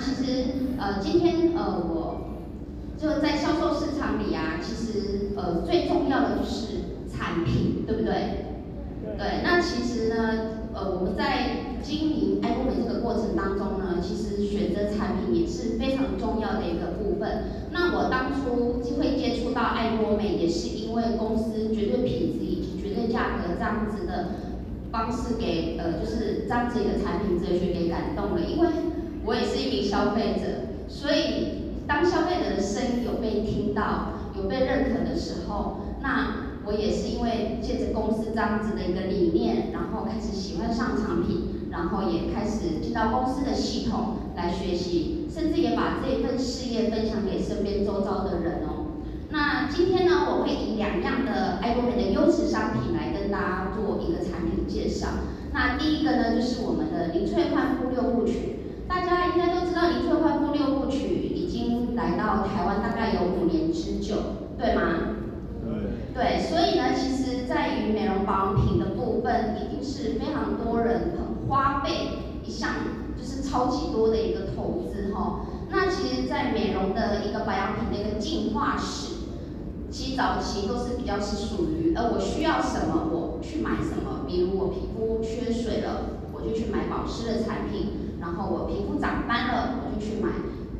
其实呃，今天呃，我就在销售市场里啊，其实呃，最重要的就是产品，对不对？对。那其实呢，呃，我们在经营爱多美这个过程当中呢，其实选择产品也是非常重要的一个部分。那我当初机会接触到爱多美，也是因为公司绝对品质以及绝对价格这样子的方式给呃，就是这样子一个产品哲学给感动了，因为。我也是一名消费者，所以当消费者的声音有被听到、有被认可的时候，那我也是因为借着公司这样子的一个理念，然后开始喜欢上产品，然后也开始进到公司的系统来学习，甚至也把这份事业分享给身边周遭的人哦。那今天呢，我会以两样的爱多美的优质商品跟大家做一个产品介绍。那第一个呢，就是我们的零萃焕肤六部曲。大家应该都知道，零萃焕肤六部曲已经来到台湾大概有五年之久，对吗？对。对，所以呢，其实在于美容保养品的部分，已经是非常多人很花费一项，就是超级多的一个投资哈。那其实，在美容的一个保养品的一个进化史，早期都是比较是属于，呃，我需要什么我去买什么，比如我皮肤缺水了，我就去买保湿的产品。然后我皮肤长斑了，我就去买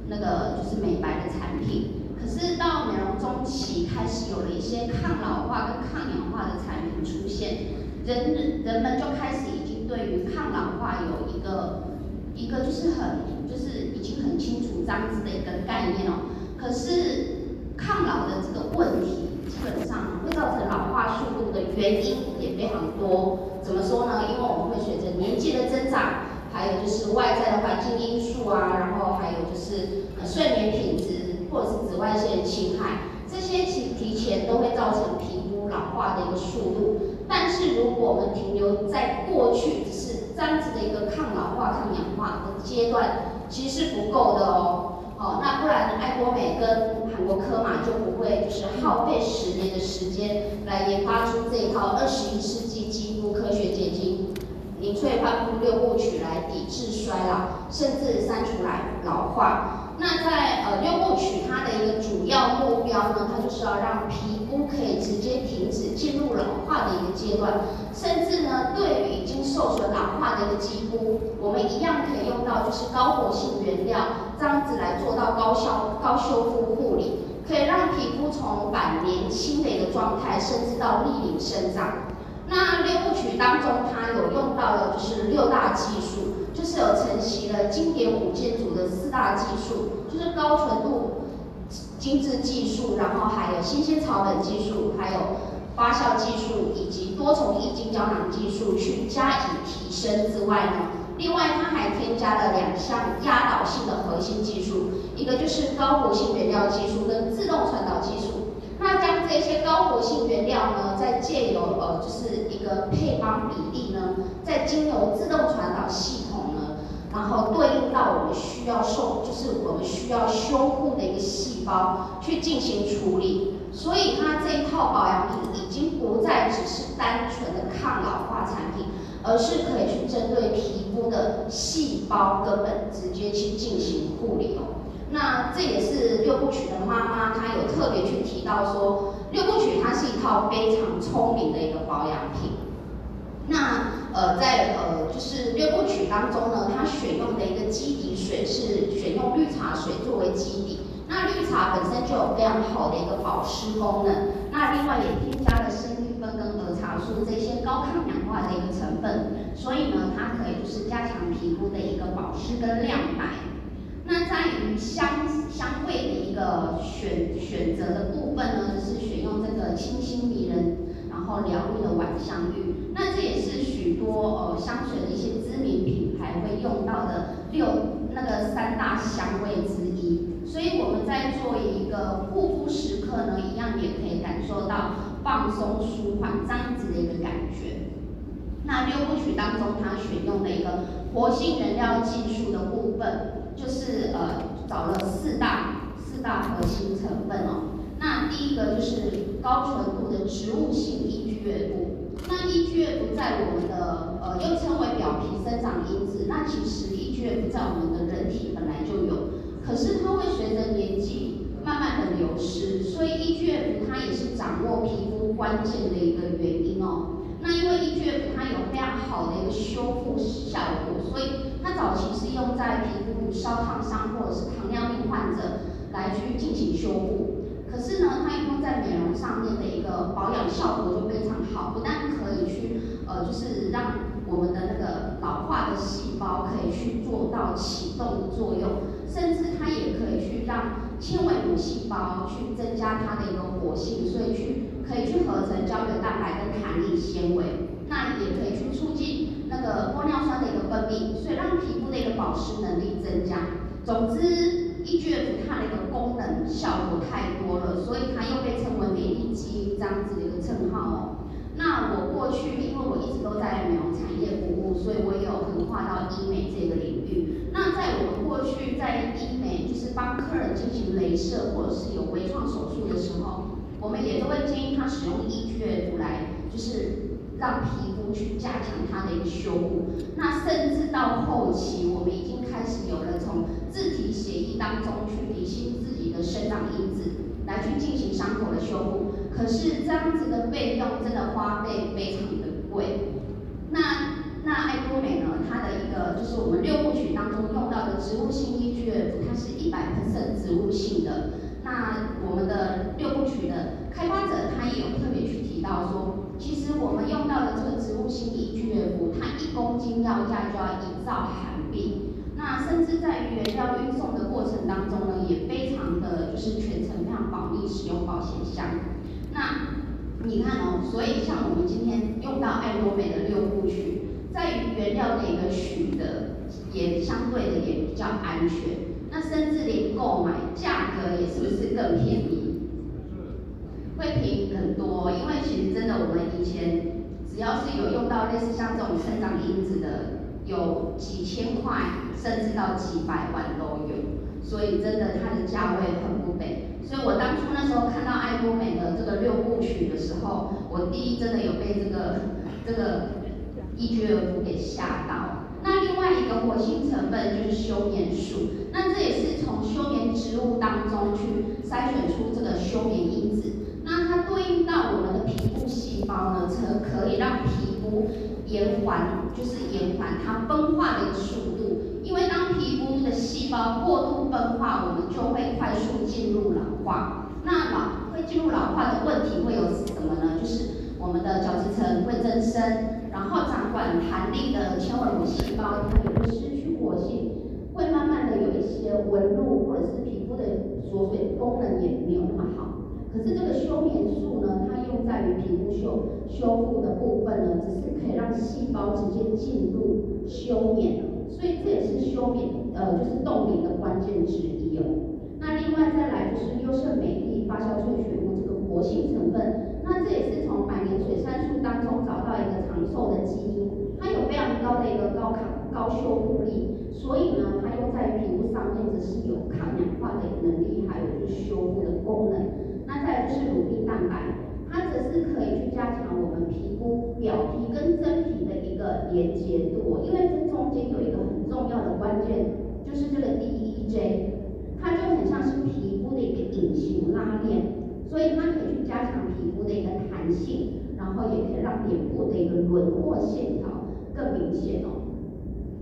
那个就是美白的产品。可是到美容中期开始有了一些抗老化跟抗氧化的产品出现，人人们就开始已经对于抗老化有一个一个就是很就是已经很清楚这样子的一个概念哦。可是抗老的这个问题基本上会造成老化速度的原因也非常多。怎么说呢？因为我们会随着年纪的增长。还有就是外在的环境因素啊，然后还有就是呃睡眠品质或者是紫外线侵害，这些其提前都会造成皮肤老化的一个速度。但是如果我们停留在过去只是这样子的一个抗老化、抗氧化的阶段，其实是不够的哦。哦，那不然爱多美跟国科玛就不会就是耗费十年的时间来研发出这一套二十一世纪肌肤科学结晶。零萃焕肤六部曲来抵制衰老，甚至删除来老化。那在呃六部曲它的一个主要目标呢，它就是要让皮肤可以直接停止进入老化的一个阶段，甚至呢对于已经受损老化的一个肌肤，我们一样可以用到就是高活性原料，这样子来做到高效高修复，可以让皮肤从晚年轻的一个状态，甚至到逆龄生长。那六部曲当中，它有用到的就是六大技术，就是有承袭了经典五件组的四大技术，就是高纯度精致技术，然后还有新鲜草本技术，还有发酵技术以及多重液晶胶囊技术去加以提升之外呢，另外它还添加了两项压倒性的核心技术，一个就是高活性原料技术跟自动传导技术。那将这些高活性原料呢，再借由呃，就是一个配方比例呢，再经由自动传导系统呢，然后对应到我们需要受，就是我们需要修护的一个细胞去进行处理。所以它这一套保养品已经不再只是单纯的抗老化产品，而是可以去针对皮肤的细胞根本直接去进行护理哦。那这也是六部曲的妈妈，她有特别去提到说，六部曲它是一套非常聪明的一个保养品。那呃，在呃就是六部曲当中呢，它选用的一个基底水是选用绿茶水作为基底。那绿茶本身就有非常好的一个保湿功能，那另外也添加了生跟儿茶素这些高抗氧化的一个成分，所以呢，它可以就是加强皮肤的一个保湿跟亮白。那在于香香味的一个选选择的部分呢，就是选用这个清新迷人，然后疗愈的晚香玉。那这也是许多呃香水的一些知名品牌会用到的六那个三大香味之一。所以我们在做一个护肤时刻呢，一样也可以感受到放松舒缓这样子的一个感觉。那六部曲当中，它选用的一个活性原料技术的部分。就是呃找了四大四大核心成分哦，那第一个就是高纯度的植物性抑菌月度，那抑菌月度在我们的呃又称为表皮生长因子，那其实抑 EGF 在我们的人体本来就有，可是它会随着年纪慢慢的流失，所以 EGF 它也是掌握皮肤关键的一个原因哦。那因为 EGF 它有非常好的一个修复效果，所以它早期是用在皮肤烧烫伤或者是糖尿病患者来去进行修复。可是呢，它用在美容上面的一个保养效果就非常好，不但可以去呃，就是让我们的那个老化的细胞可以去做到启动的作用，甚至它也可以去让纤维母细胞去增加它的一个活性，所以去可以去合成胶原蛋白跟弹力纤维，那也可以去促进那个玻尿酸的一个分泌，所以让皮肤的一个保湿能力增加。总之。EGF 它的一个功能效果太多了，所以它又被称为美丽基因这样子的一个称号哦。那我过去因为我一直都在美容产业服务，所以我也有横跨到医美这个领域。那在我们过去在医美就是帮客人进行镭射或者是有微创手术的时候，我们也都会建议他使用 EGF 来就是。让皮肤去加强它的一个修复，那甚至到后期，我们已经开始有了从自体血液当中去离心自己的生长因子，来去进行伤口的修复。可是这样子的费用真的花费非常的贵。那那爱多美呢？它的一个就是我们六部曲当中用到的植物性 EGF，它是一百%植物性的。那我们的六部曲的开发者，他也有特别去提到说。其实我们用到的这个植物性 EGF，它一公斤药价就要一兆韩币。那甚至在原料运送的过程当中呢，也非常的就是全程非常保密，使用保险箱。那你看哦，所以像我们今天用到爱多美的六部曲，在于原料的一个取得，也相对的也比较安全。那甚至连购买价格也是不是更便宜？会便宜很多，因为其实真的，我们以前只要是有用到类似像这种生长因子的，有几千块，甚至到几百万都有，所以真的它的价位很不菲。所以我当初那时候看到爱多美的这个六部曲的时候，我第一真的有被这个这个 EGF 给吓到。那另外一个活性成分就是休眠素，那这也是从休眠植物当中去筛选出这个休眠因子。那它对应到我们的皮肤细胞呢，则可以让皮肤延缓，就是延缓它分化的一个速度。因为当皮肤的细胞过度分化，我们就会快速进入老化。那老会进入老化的问题会有什么呢？就是我们的角质层会增生，然后掌管弹力的纤维母细胞它也会失去活性，会慢慢的有一些纹路或者是皮肤的锁水功能也没有那么好。可是这个休眠素呢，它用在于皮肤修修复的部分呢，只是可以让细胞直接进入休眠，所以这也是休眠呃就是冻龄的关键之一哦。那另外再来就是优胜美地发酵萃取物这个活性成分，那这也是从百年水杉树当中找到一个长寿的基因，它有非常高的一个高抗高修复力，所以呢，它用在皮肤上面只是有抗氧化的能力，还有就是修复的功能。那再来就是乳液蛋白，它则是可以去加强我们皮肤表皮跟真皮的一个连接度，因为这中间有一个很重要的关键，就是这个 DEEJ，它就很像是皮肤的一个隐形拉链，所以它可以去加强皮肤的一个弹性，然后也可以让脸部的一个轮廓线条更明显哦。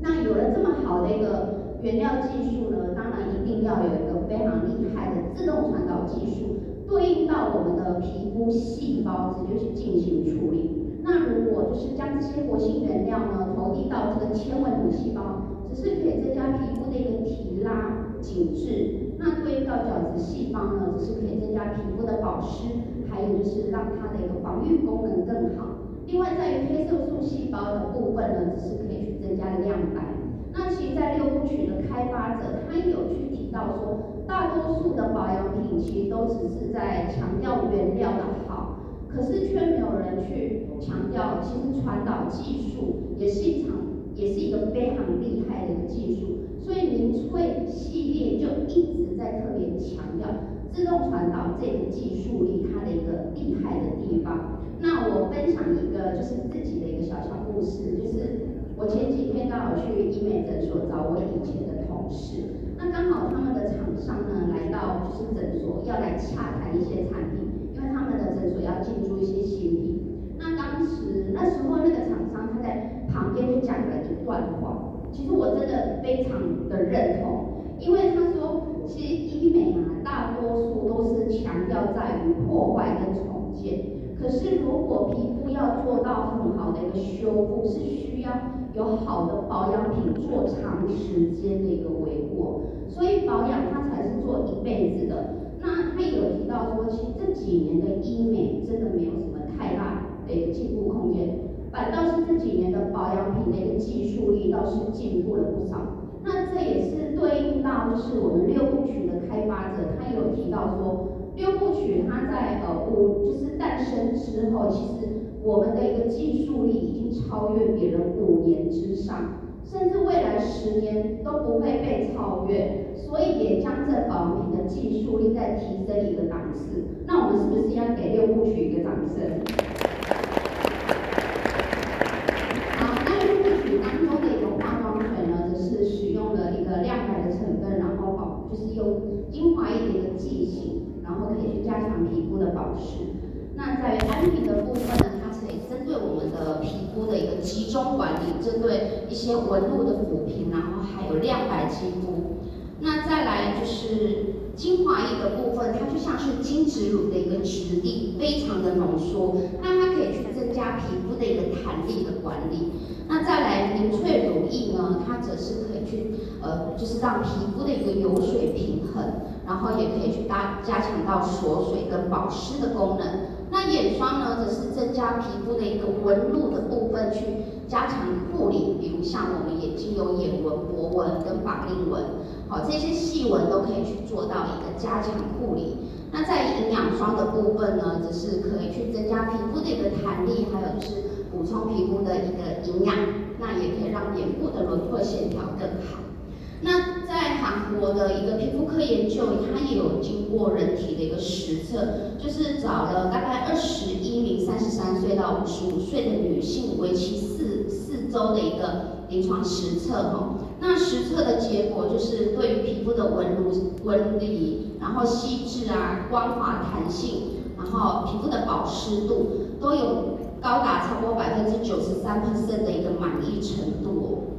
那有了这么好的一个原料技术呢，当然一定要有一个非常厉害的自动传导技术。对应到我们的皮肤细胞，直接去进行处理。那如果就是将这些活性原料呢投递到这个纤维母细胞，只是可以增加皮肤的一个提拉紧致。那对应到角质细胞呢，只是可以增加皮肤的保湿，还有就是让它的一个防御功能更好。另外在于黑色素细胞的部分呢，只是可以去增加亮白。那其实，在六部曲的开发者，他有去提到说。大多数的保养品其实都只是在强调原料的好，可是却没有人去强调，其实传导技术也是一场，也是一个非常厉害的一个技术。所以凝萃系列就一直在特别强调自动传导这个技术力它的一个厉害的地方。那我分享一个就是自己的一个小小故事，就是我前几天刚好去医美诊所找我以。前的同事。那刚好他们的厂商呢来到就是诊所，要来洽谈一些产品，因为他们的诊所要进驻一些新品。那当时那时候那个厂商他在旁边就讲了一段话，其实我真的非常的认同，因为他说，其实医美啊，大多数强调在于破坏跟重建。可是，如果皮肤要做到很好的一个修复，是需要有好的保养品做长时间的一个维护，所以保养它才是做一辈子的。那他有提到说，其实这几年的医美真的没有什么太大的一个进步空间，反倒是这几年的保养品的一个技术力倒是进步了不少。那这也是对应到就是我们六部曲的开发者，他有提到说。六部曲，它在呃五就是诞生之后，其实我们的一个技术力已经超越别人五年之上，甚至未来十年都不会被超越，所以也将这保养品的技术力再提升一个档次。那我们是不是要给六部曲一个掌声？好，那六部曲当中的一个化妆水呢，则是使用了一个亮白的成分，然后保就是用精华液的一个剂型。然后可以去加强皮肤的保湿。那在于安瓶的部分呢，它可以针对我们的皮肤的一个集中管理，针对一些纹路的抚平，然后还有亮白肌肤。那再来就是精华液的部分，它就像是精脂乳的一个质地，非常的浓缩，那它可以去增加皮肤的一个弹力的管理。那再来凝萃乳液呢，它则是可以去呃，就是让皮肤的一个油水平。然后也可以去加加强到锁水跟保湿的功能。那眼霜呢，则是增加皮肤的一个纹路的部分，去加强护理。比如像我们眼睛有眼纹、脖纹跟法令纹，好，这些细纹都可以去做到一个加强护理。那在营养霜的部分呢，则是可以去增加皮肤的一个弹力，还有就是补充皮肤的一个营养，那也可以让脸部的轮廓线条更好。那我的一个皮肤科研究，它也有经过人体的一个实测，就是找了大概二十一名三十三岁到五十五岁的女性，为期四四周的一个临床实测哈。那实测的结果就是对于皮肤的纹路纹理，然后细致啊、光滑弹性，然后皮肤的保湿度，都有高达超过百分之九十三的一个满意程度。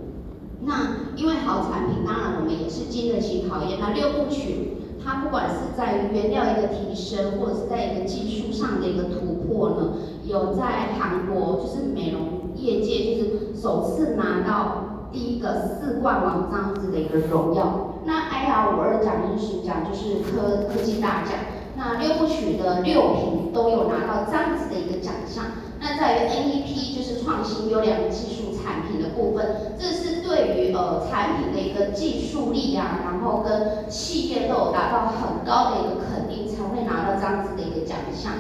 那因为好产品，当然我们也是经得起考验。那六部曲，它不管是在原料一个提升，或者是在一个技术上的一个突破呢，有在韩国就是美容业界就是首次拿到第一个四冠王这样子的一个荣耀。那 IR 五二奖就是实奖，就是科科技大奖。那六部曲的六瓶都有拿到这样子的一个奖项。那在于 NEP 就是创新优良技术产品的部分，这是。对于呃产品的一个技术力啊，然后跟企业都有达到很高的一个肯定，才会拿到这样子的一个奖项。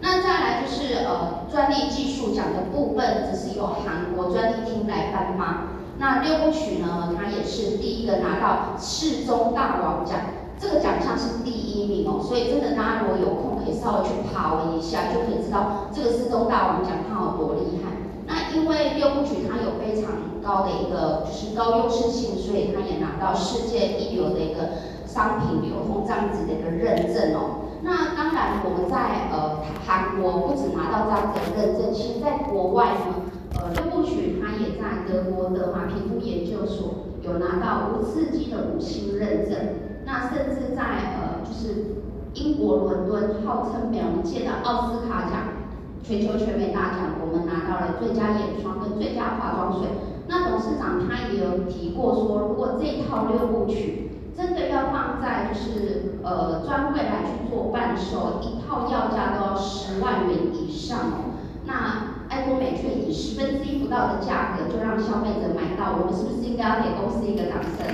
那再来就是呃专利技术奖的部分，只是由韩国专利厅来颁发。那六部曲呢，它也是第一个拿到世宗大王奖，这个奖项是第一名哦。所以真的大家如果有空，可以稍微去爬文一下，就可以知道这个世宗大王奖它有多厉害。那因为六部曲它有非常高的一个就是高优势性，所以它也拿到世界一流的一个商品流通这样子的一个认证哦。那当然我们在呃韩国不止拿到这样子的认证，其实在国外呢，呃六部曲它也在德国德华皮肤研究所有拿到无刺激的五星认证。那甚至在呃就是英国伦敦号称美容界的奥斯卡奖，全球全美大奖，我们拿到了最佳眼霜跟最佳化妆水。那董事长他也有提过说，如果这套六部曲真的要放在就是呃专柜来去做贩售，一套要价都要十万元以上哦。那爱多美却以十分之一不到的价格就让消费者买到，我们是不是应该要给公司一个掌声？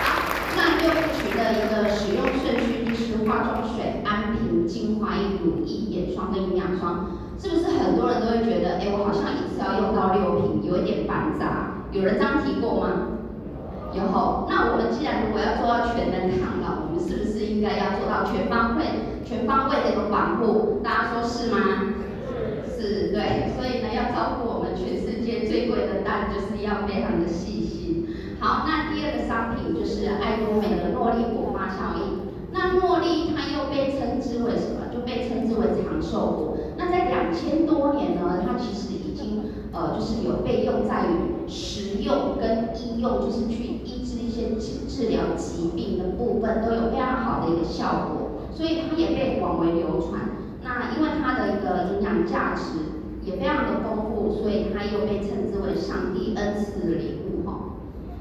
好，那六部曲的一个使用顺序就是化妆水、精华液、乳液、眼霜跟营养霜。是不是很多人都会觉得，哎，我好像一次要用到六瓶，有一点繁杂？有人这样提过吗？有。那我们既然如果要做到全能抗老，我们是不是应该要做到全方位、全方位的一个防护？大家说是吗？是。对。所以呢，要照顾我们全世界最贵的蛋，就是要非常的细心好，那第二个商品就是爱多美的诺丽果发酵液。那茉莉它又被称之为什么？就被称之为长寿果。那在两千多年呢，它其实已经呃就是有被用在于食用跟医用，就是去医治一些治治疗疾病的部分，都有非常好的一个效果，所以它也被广为流传。那因为它的一个营养价值也非常的丰富，所以它又被称之为上帝恩赐的礼物哈。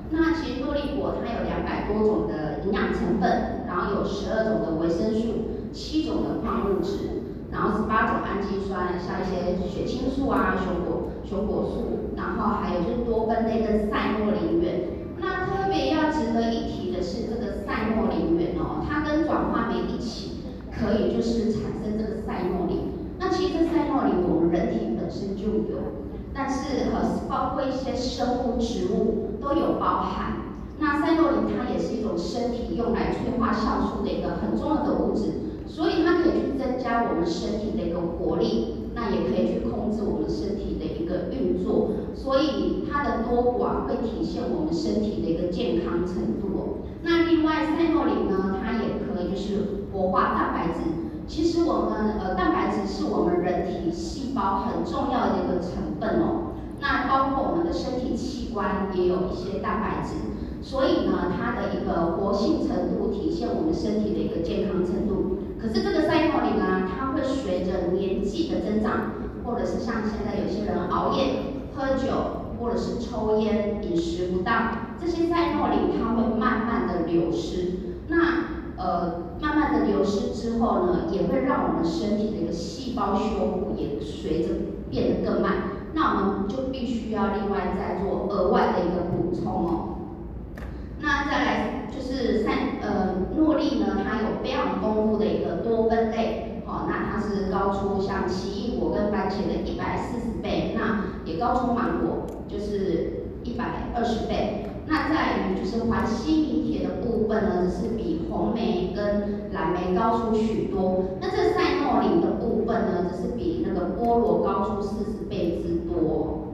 那其实茉莉果它有两百多种的营养成分，然后有十二种的维生素，七种的矿物质，然后十八种氨基酸，像一些血清素啊、熊果熊果素，然后还有就是多酚类跟赛诺林源。那特别要值得一提的是这个赛诺林源哦，它跟转化酶一起可以就是产生这个赛诺林。那其实赛诺林我们人体本身就有，但是呃包括一些生物植物都有包含。那赛诺林它也是一种身体用来催化酵素的一个很重要的物质，所以它可以去增加我们身体的一个活力，那也可以去控制我们身体的一个运作，所以它的多寡会体现我们身体的一个健康程度。那另外赛诺林呢，它也可以就是活化蛋白质。其实我们呃蛋白质是我们人体细胞很重要的一个成分哦。那包括我们的身体器官也有一些蛋白质。所以呢，它的一个活性程度体现我们身体的一个健康程度。可是这个赛诺林呢，它会随着年纪的增长，或者是像现在有些人熬夜、喝酒，或者是抽烟、饮食不当，这些赛诺林它会慢慢的流失。那呃，慢慢的流失之后呢，也会让我们身体的一个细胞修复也随着变得更慢。那我们就必须要另外再做额外的一个补充哦。那再来就是赛呃诺丽呢，它有非常丰富的一个多酚类，好、哦，那它是高出像奇异果跟番茄的一百四十倍，那也高出芒果就是一百二十倍。那在于就是环西米铁的部分呢，只是比红莓跟蓝莓高出许多。那这赛诺林的部分呢，只是比那个菠萝高出四十倍之多。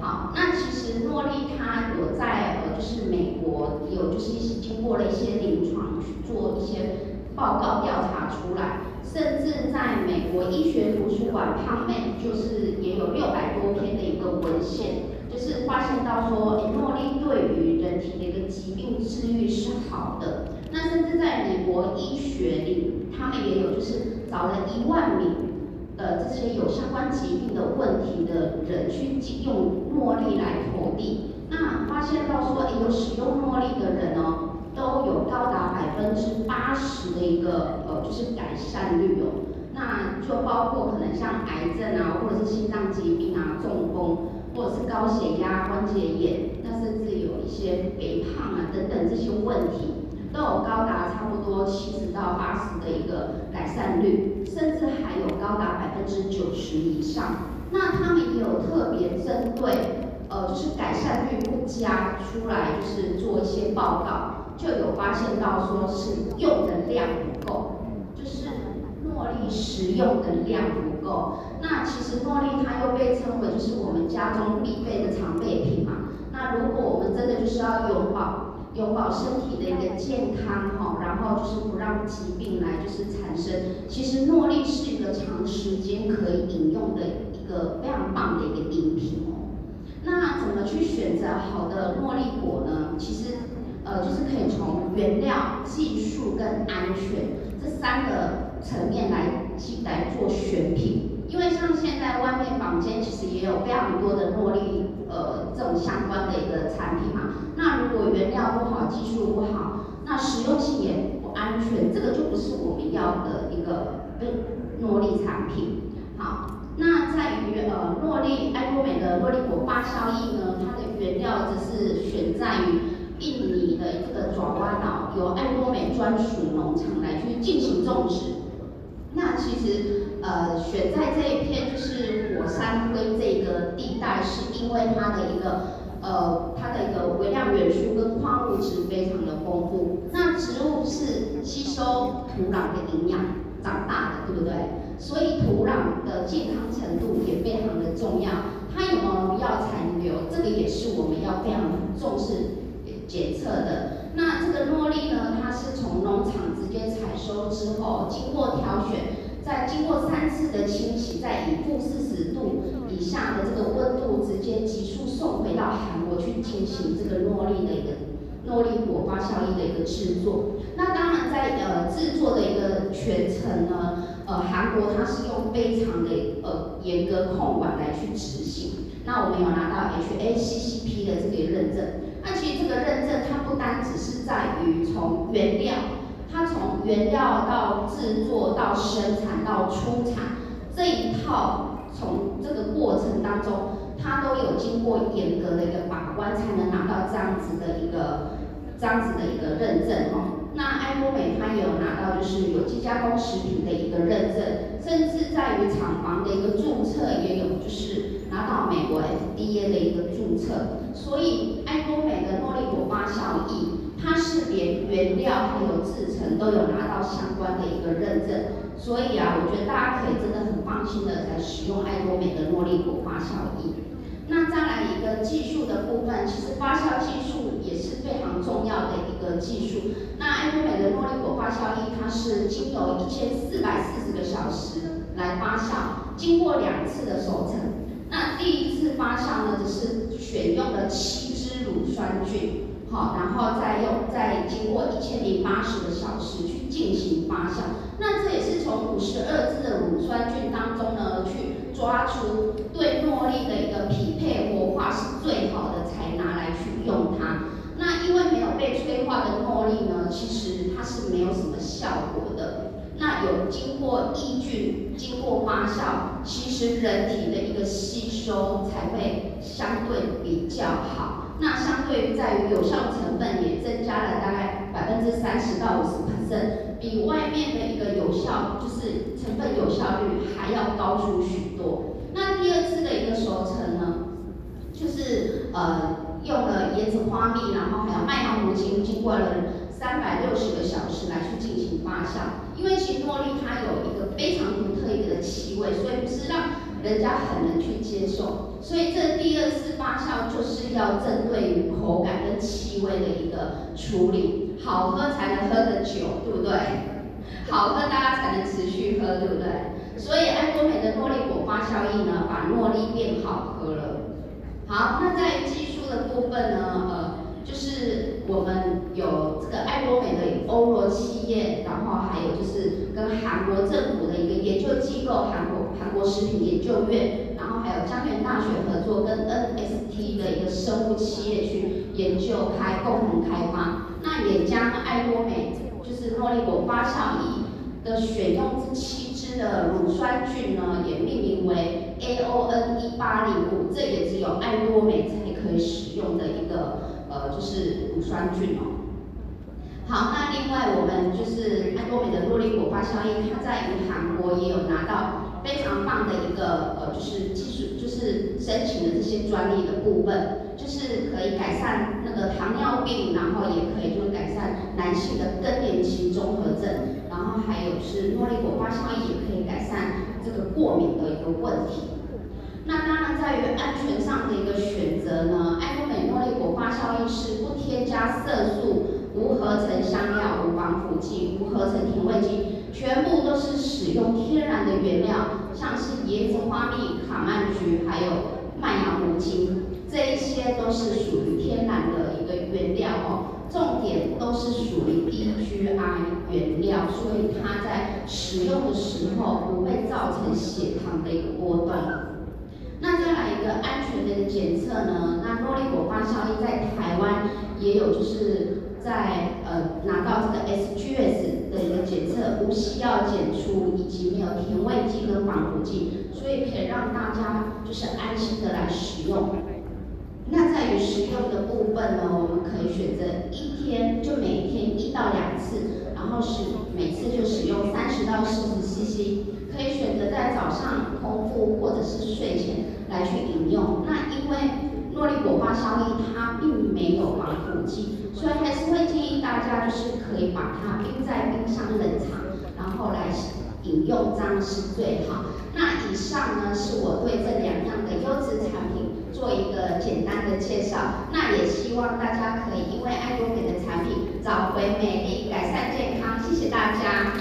好，那其实诺丽它有在呃，就是美有就是一些经过了一些临床去做一些报告调查出来，甚至在美国医学图书馆上面就是也有六百多篇的一个文献，就是发现到说，诺丽对于人体的一个疾病治愈是好的。那甚至在美国医学里，他们也有就是找了一万名。呃，这些有相关疾病的问题的人去用诺丽来投递，那发现到说，哎，有使用茉莉的人呢，都有高达百分之八十的一个呃，就是改善率哦。那就包括可能像癌症啊，或者是心脏疾病啊、中风，或者是高血压、关节炎，那甚至有一些肥胖啊等等这些问题。都有高达差不多七十到八十的一个改善率，甚至还有高达百分之九十以上。那他们也有特别针对，呃，就是改善率不佳出来，就是做一些报告，就有发现到说是用的量不够，就是诺丽食用的量不够。那其实诺丽它又被称为就是我们家中必备的常备品嘛。那如果我们真的就是要永保永保身体的一个健康哈，然后就是不让疾病来就是产生。其实诺丽是一个长时间可以饮用的一个非常棒的一个饮品哦。那怎么去选择好的诺丽果呢？其实呃就是可以从原料、技术跟安全这三个层面来进来做选品。因为像现在外面坊间其实也有非常多的诺丽。呃，这种相关的一个产品嘛，那如果原料不好，技术不好，那实用性也不安全，这个就不是我们要的一个诺丽产品。好，那在于呃诺丽爱多美的诺丽果发酵液呢，它的原料则是选在于印尼的这个爪哇岛，由爱多美专属农场来去进行种植。那其实呃选在这一片就是火山灰这个地带，是因为它的一个呃它的一个微量元素跟矿物质非常的丰富。那植物是吸收土壤的营养长大的，对不对？所以土壤的健康程度也非常的重要。它有没有农药残留，这个也是我们要非常重视检测的。那这个诺丽呢，它是从农场直接采收之后，经过挑选，再经过三次的清洗，再以负四十度以下的这个温度，直接急速送回到韩国去进行这个诺丽的一个诺丽果发酵液的一个制作。那当然在呃制作的一个全程呢，呃韩国它是用非常的呃严格控管来去执行。那我们有拿到 HACCP 的这个认证。那其实这个认证，它不单只是在于从原料，它从原料到制作到生产到出厂这一套，从这个过程当中，它都有经过严格的一个把关，才能拿到这样子的一个这样子的一个认证哦。那爱多美它也有拿到就是有机加工食品的一个认证，甚至在于厂房的一个注册也有就是拿到美国 FDA 的一个注册，所以爱多美的诺丽果发酵液，它是连原料还有制成都有拿到相关的一个认证，所以啊，我觉得大家可以真的很放心的来使用爱多美的诺丽果发酵液。那再来一个技术的部分，其实发酵技术也非常重要的一个技术。那艾多美的诺丽果发酵液，它是经由一千四百四十个小时来发酵，经过两次的熟成。那第一次发酵呢，只是选用了七支乳酸菌，好，然后再用再经过一千零八十个小时去进行发酵。那这也是从五十二支的乳酸菌当中呢，去抓出对诺丽的一个匹配活化是最好的，才拿来去用它。那因为没有的茉莉呢，其实它是没有什么效果的。那有经过抑菌、经过发酵，其实人体的一个吸收才会相对比较好。那相对于在于有效成分也增加了大概百分之三十到五十 percent，比外面的一个有效就是成分有效率还要高出许多。那第二次的一个熟成，就是呃用了椰子花蜜，然后还有麦芽糊精，经过了三百六十个小时来去进行发酵。因为其实诺丽它有一个非常独特一个的气味，所以不是让人家很能去接受，所以这第二次发酵就是要针对于口感跟气味的一个处理，好喝才能喝得久，对不对？好喝大家才能持续喝，对不对？所以爱多美的茉莉果发酵液呢，把茉莉变好喝了。好，那在技术的部分呢，呃，就是我们有这个爱多美的欧罗企业，然后还有就是跟韩国政府的一个研究机构，韩国。韩国食品研究院，然后还有江原大学合作，跟 NST 的一个生物企业去研究开共同开发，那也将爱多美就是诺丽果发酵液的选用这七支的乳酸菌呢，也命名为 AON 一八零五，这也只有爱多美才可以使用的一个呃就是乳酸菌哦。好，那另外我们就是爱多美的诺丽果发酵液，它在于韩国也有拿到。非常棒的一个呃，就是技术，就是申请的这些专利的部分，就是可以改善那个糖尿病，然后也可以就是改善男性的更年期综合症，然后还有是诺丽果发酵液也可以改善这个过敏的一个问题。那当然在于安全上的一个选择呢，爱多美诺丽果发酵液是不添加色素、无合成香料、无防腐剂、无合成甜味剂。全部都是使用天然的原料，像是椰子花蜜、卡曼橘，还有麦芽糊精，这一些都是属于天然的一个原料哦。重点都是属于低 GI 原料，所以它在使用的时候不会造成血糖的一个波动。那再来一个安全的检测呢？那诺丽果发酵液在台湾也有，就是。在呃拿到这个 SGS 的一个检测，无需要检出以及没有甜味剂跟防腐剂，所以可以让大家就是安心的来使用。那在于使用的部分呢，我们可以选择一天就每一天一到两次，然后是每次就使用三十到四十 CC，可以选择在早上空腹或者是睡前来去饮用。那因为诺丽果发酵液它并没有防腐剂，所以还是会建议大家就是可以把它冰在冰箱冷藏，然后来饮用，这样是最好。那以上呢是我对这两样的优质产品做一个简单的介绍，那也希望大家可以因为爱多美的产品找回美丽、改善健康。谢谢大家。